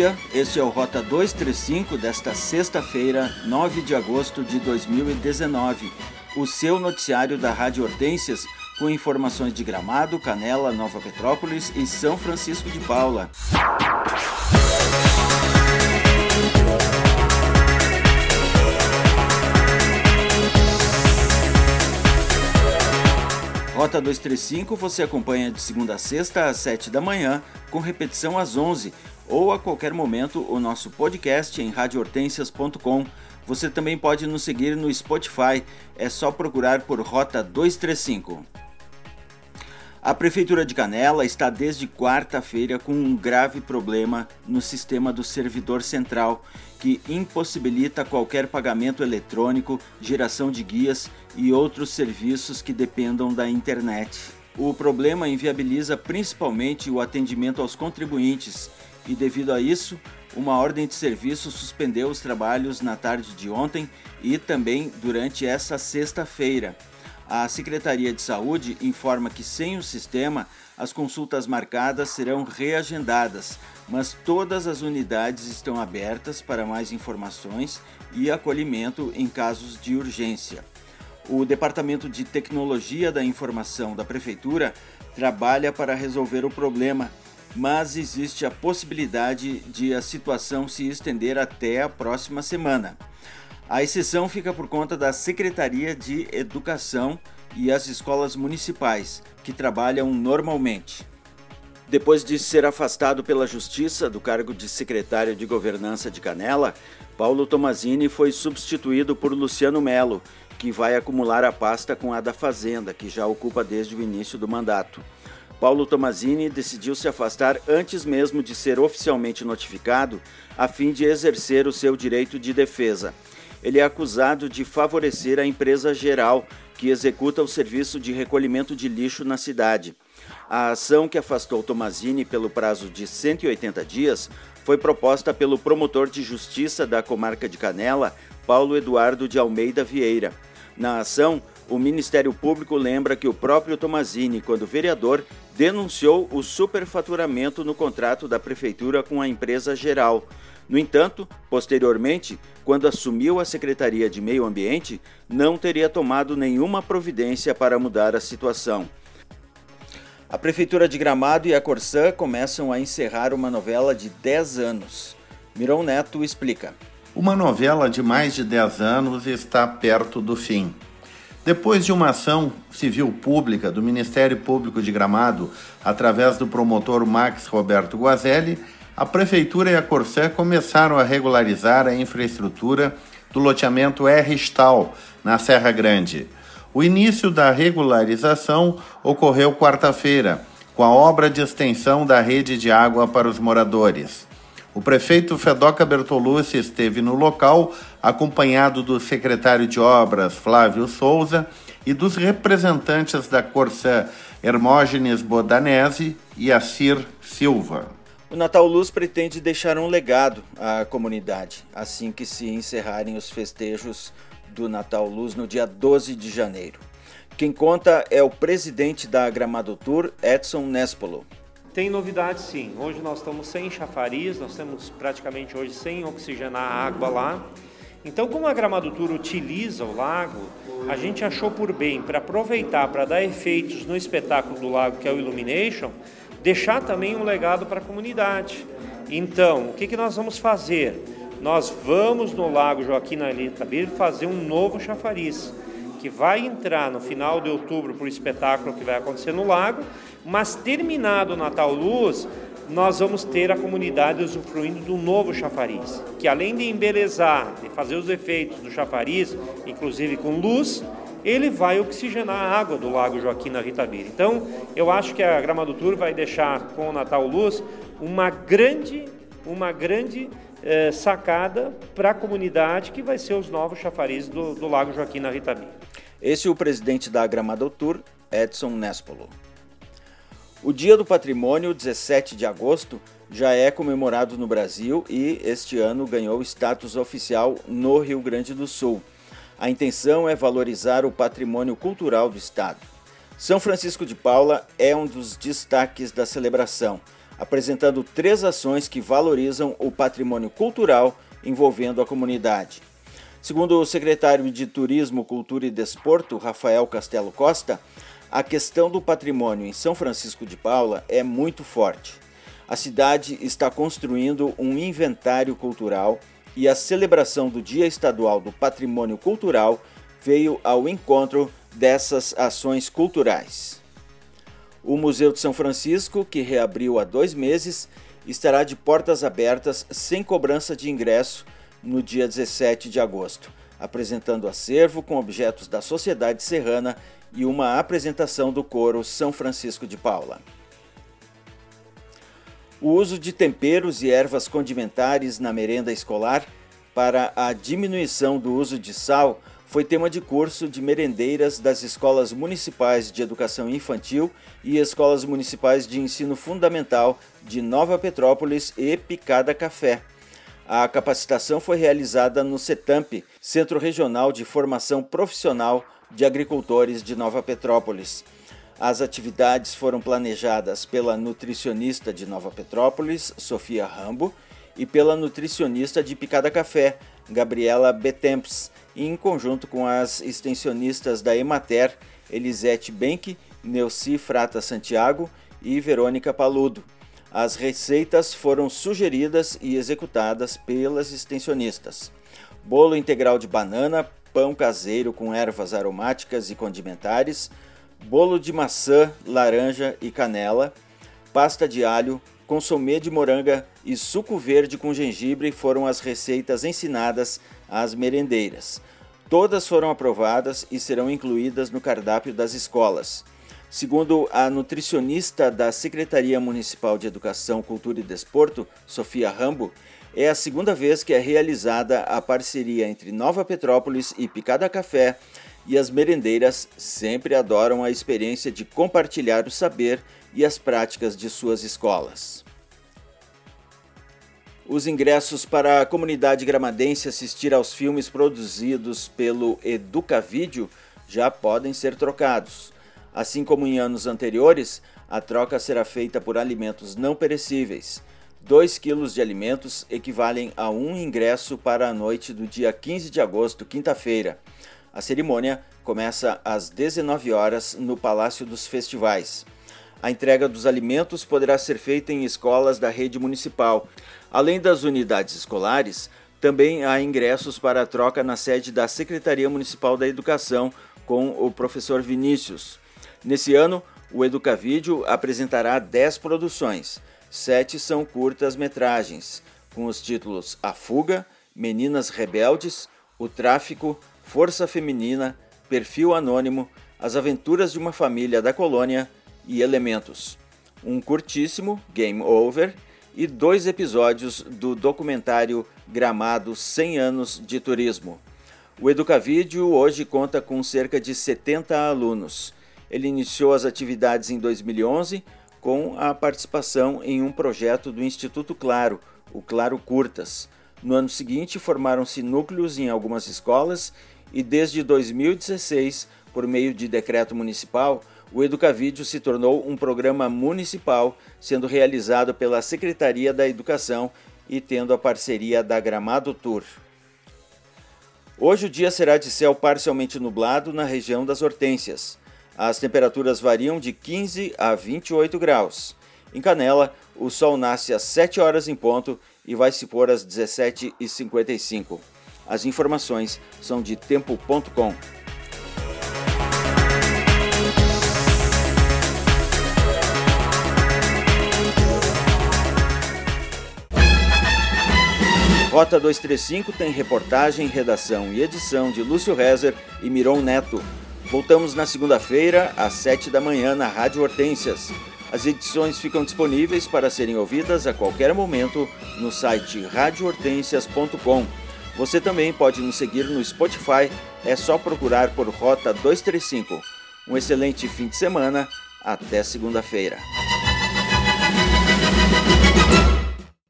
Dia, este é o Rota 235 desta sexta-feira, 9 de agosto de 2019. O seu noticiário da Rádio Hortências com informações de Gramado, Canela, Nova Petrópolis e São Francisco de Paula. Rota 235 você acompanha de segunda a sexta às 7 da manhã, com repetição às 11 ou a qualquer momento o nosso podcast em radiohortensias.com. Você também pode nos seguir no Spotify, é só procurar por Rota 235. A Prefeitura de Canela está desde quarta-feira com um grave problema no sistema do servidor central que impossibilita qualquer pagamento eletrônico, geração de guias e outros serviços que dependam da internet. O problema inviabiliza principalmente o atendimento aos contribuintes e, devido a isso, uma ordem de serviço suspendeu os trabalhos na tarde de ontem e também durante essa sexta-feira. A Secretaria de Saúde informa que sem o sistema, as consultas marcadas serão reagendadas, mas todas as unidades estão abertas para mais informações e acolhimento em casos de urgência. O Departamento de Tecnologia da Informação da Prefeitura trabalha para resolver o problema, mas existe a possibilidade de a situação se estender até a próxima semana. A exceção fica por conta da Secretaria de Educação e as escolas municipais, que trabalham normalmente. Depois de ser afastado pela Justiça do cargo de secretário de Governança de Canela, Paulo Tomazini foi substituído por Luciano Melo, que vai acumular a pasta com a da Fazenda, que já ocupa desde o início do mandato. Paulo Tomazini decidiu se afastar antes mesmo de ser oficialmente notificado, a fim de exercer o seu direito de defesa ele é acusado de favorecer a empresa geral que executa o serviço de recolhimento de lixo na cidade. A ação que afastou Tomazini pelo prazo de 180 dias foi proposta pelo promotor de justiça da comarca de Canela, Paulo Eduardo de Almeida Vieira. Na ação, o Ministério Público lembra que o próprio Tomazini, quando vereador, denunciou o superfaturamento no contrato da prefeitura com a empresa geral. No entanto, posteriormente, quando assumiu a Secretaria de Meio Ambiente, não teria tomado nenhuma providência para mudar a situação. A Prefeitura de Gramado e a Corsã começam a encerrar uma novela de 10 anos. Miron Neto explica. Uma novela de mais de 10 anos está perto do fim. Depois de uma ação civil pública do Ministério Público de Gramado, através do promotor Max Roberto Guazelli, a Prefeitura e a Corsé começaram a regularizar a infraestrutura do loteamento R. Na Serra Grande. O início da regularização ocorreu quarta-feira, com a obra de extensão da rede de água para os moradores. O prefeito Fedoca Bertolucci esteve no local, acompanhado do secretário de Obras, Flávio Souza, e dos representantes da Corsã, Hermógenes Bodanese e Assir Silva. O Natal Luz pretende deixar um legado à comunidade assim que se encerrarem os festejos do Natal Luz no dia 12 de janeiro. Quem conta é o presidente da Gramado Tour, Edson Nespolo. Tem novidade sim. Hoje nós estamos sem chafariz, nós temos praticamente hoje sem oxigenar a água lá. Então, como a Gramado Tour utiliza o lago, a gente achou por bem para aproveitar para dar efeitos no espetáculo do lago que é o Illumination, deixar também um legado para a comunidade. Então, o que, que nós vamos fazer? Nós vamos no Lago Joaquim Itabir fazer um novo chafariz, que vai entrar no final de outubro para o espetáculo que vai acontecer no lago, mas terminado o Natal Luz, nós vamos ter a comunidade usufruindo do novo chafariz, que além de embelezar, de fazer os efeitos do chafariz, inclusive com luz, ele vai oxigenar a água do Lago Joaquim na Ritabira. Então, eu acho que a Gramado Tour vai deixar com o Natal Luz uma grande, uma grande eh, sacada para a comunidade que vai ser os novos chafarizes do, do Lago Joaquim na Ritabira. Esse é o presidente da Gramado Tour, Edson Nespolo. O Dia do Patrimônio, 17 de agosto, já é comemorado no Brasil e este ano ganhou status oficial no Rio Grande do Sul. A intenção é valorizar o patrimônio cultural do Estado. São Francisco de Paula é um dos destaques da celebração. apresentando três ações que valorizam o patrimônio cultural envolvendo a comunidade. Segundo o secretário de Turismo, Cultura e Desporto, Rafael Castelo Costa, a questão do patrimônio em São Francisco de Paula é muito forte. A cidade está construindo um inventário cultural e a celebração do Dia Estadual do Patrimônio Cultural veio ao encontro dessas ações culturais. O Museu de São Francisco, que reabriu há dois meses, estará de portas abertas sem cobrança de ingresso no dia 17 de agosto, apresentando acervo com objetos da sociedade serrana e uma apresentação do coro São Francisco de Paula. O uso de temperos e ervas condimentares na merenda escolar para a diminuição do uso de sal foi tema de curso de merendeiras das escolas municipais de educação infantil e escolas municipais de ensino fundamental de Nova Petrópolis e Picada Café. A capacitação foi realizada no CETAMP, Centro Regional de Formação Profissional de Agricultores de Nova Petrópolis. As atividades foram planejadas pela nutricionista de Nova Petrópolis, Sofia Rambo, e pela nutricionista de Picada Café, Gabriela Betemps, em conjunto com as extensionistas da Emater, Elisete Benck, Neuci Frata Santiago e Verônica Paludo. As receitas foram sugeridas e executadas pelas extensionistas. Bolo integral de banana, pão caseiro com ervas aromáticas e condimentares, bolo de maçã, laranja e canela, pasta de alho, consomê de moranga e suco verde com gengibre foram as receitas ensinadas às merendeiras. Todas foram aprovadas e serão incluídas no cardápio das escolas. Segundo a nutricionista da Secretaria Municipal de Educação, Cultura e Desporto, Sofia Rambo, é a segunda vez que é realizada a parceria entre Nova Petrópolis e Picada Café, e as merendeiras sempre adoram a experiência de compartilhar o saber e as práticas de suas escolas. Os ingressos para a comunidade gramadense assistir aos filmes produzidos pelo Educavídeo já podem ser trocados. Assim como em anos anteriores, a troca será feita por alimentos não perecíveis. 2 quilos de alimentos equivalem a um ingresso para a noite do dia 15 de agosto, quinta-feira. A cerimônia começa às 19 horas no Palácio dos Festivais. A entrega dos alimentos poderá ser feita em escolas da rede municipal. Além das unidades escolares, também há ingressos para a troca na sede da Secretaria Municipal da Educação com o professor Vinícius. Nesse ano, o Educavídeo apresentará 10 produções. Sete são curtas-metragens, com os títulos A Fuga, Meninas Rebeldes, O Tráfico, Força Feminina, Perfil Anônimo, As Aventuras de uma Família da Colônia e Elementos, um curtíssimo Game Over e dois episódios do documentário Gramado 100 anos de turismo. O Educavídeo hoje conta com cerca de 70 alunos. Ele iniciou as atividades em 2011 com a participação em um projeto do Instituto Claro, o Claro Curtas. No ano seguinte, formaram-se núcleos em algumas escolas e desde 2016, por meio de decreto municipal, o Educavídeo se tornou um programa municipal, sendo realizado pela Secretaria da Educação e tendo a parceria da Gramado Tour. Hoje o dia será de céu parcialmente nublado na região das Hortênsias. As temperaturas variam de 15 a 28 graus. Em Canela, o sol nasce às 7 horas em ponto e vai se pôr às 17h55. As informações são de tempo.com. Rota 235 tem reportagem, redação e edição de Lúcio Rezer e Miron Neto. Voltamos na segunda-feira, às 7 da manhã, na Rádio Hortências. As edições ficam disponíveis para serem ouvidas a qualquer momento no site radiohortensias.com. Você também pode nos seguir no Spotify, é só procurar por Rota 235. Um excelente fim de semana, até segunda-feira.